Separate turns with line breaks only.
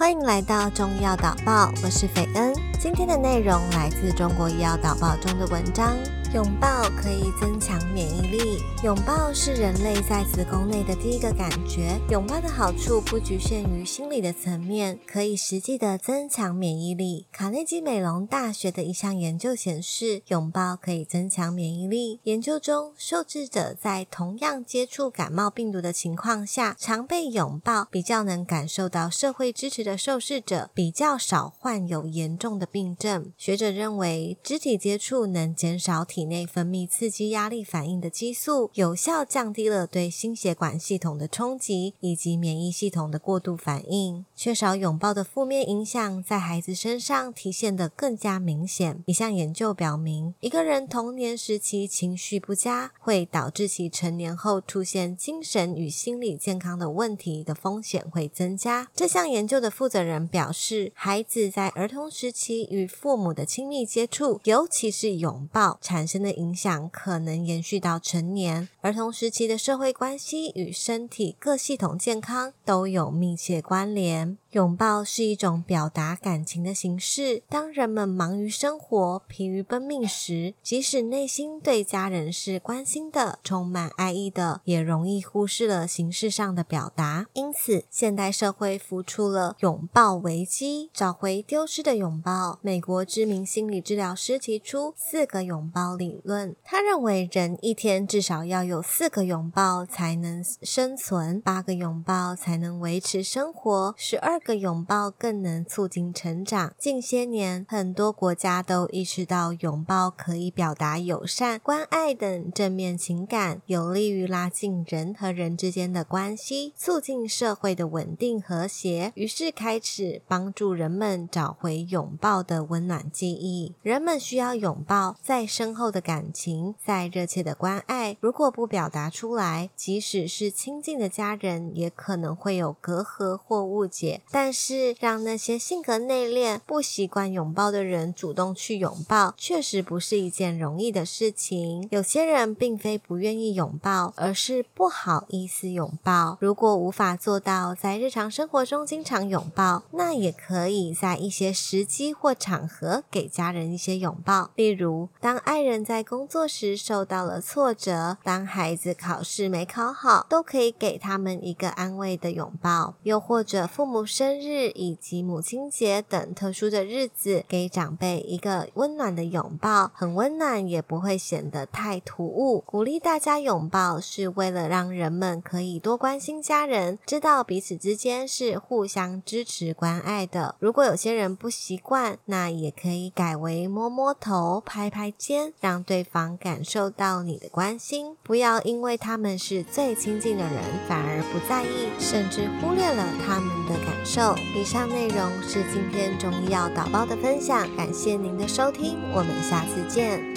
欢迎来到中医药导报，我是斐恩。今天的内容来自中国医药导报中的文章。拥抱可以增强免疫力。拥抱是人类在子宫内的第一个感觉。拥抱的好处不局限于心理的层面，可以实际的增强免疫力。卡内基美隆大学的一项研究显示，拥抱可以增强免疫力。研究中，受试者在同样接触感冒病毒的情况下，常被拥抱，比较能感受到社会支持的受试者，比较少患有严重的病症。学者认为，肢体接触能减少体体内分泌刺激压力反应的激素，有效降低了对心血管系统的冲击以及免疫系统的过度反应。缺少拥抱的负面影响在孩子身上体现得更加明显。一项研究表明，一个人童年时期情绪不佳，会导致其成年后出现精神与心理健康的问题的风险会增加。这项研究的负责人表示，孩子在儿童时期与父母的亲密接触，尤其是拥抱，产生的影响可能延续到成年。儿童时期的社会关系与身体各系统健康都有密切关联。拥抱是一种表达感情的形式。当人们忙于生活、疲于奔命时，即使内心对家人是关心的、充满爱意的，也容易忽视了形式上的表达。因此，现代社会浮出了拥抱危机，找回丢失的拥抱。美国知名心理治疗师提出四个拥抱理论。他认为，人一天至少要有四个拥抱才能生存，八个拥抱才能维持生活，十二。个拥抱更能促进成长。近些年，很多国家都意识到拥抱可以表达友善、关爱等正面情感，有利于拉近人和人之间的关系，促进社会的稳定和谐。于是，开始帮助人们找回拥抱的温暖记忆。人们需要拥抱，再深厚的感情，再热切的关爱，如果不表达出来，即使是亲近的家人，也可能会有隔阂或误解。但是，让那些性格内敛、不习惯拥抱的人主动去拥抱，确实不是一件容易的事情。有些人并非不愿意拥抱，而是不好意思拥抱。如果无法做到在日常生活中经常拥抱，那也可以在一些时机或场合给家人一些拥抱。例如，当爱人在工作时受到了挫折，当孩子考试没考好，都可以给他们一个安慰的拥抱。又或者，父母。生日以及母亲节等特殊的日子，给长辈一个温暖的拥抱，很温暖，也不会显得太突兀。鼓励大家拥抱，是为了让人们可以多关心家人，知道彼此之间是互相支持关爱的。如果有些人不习惯，那也可以改为摸摸头、拍拍肩，让对方感受到你的关心。不要因为他们是最亲近的人，反而不在意，甚至忽略了他们的感受。以上内容是今天中医药导报的分享，感谢您的收听，我们下次见。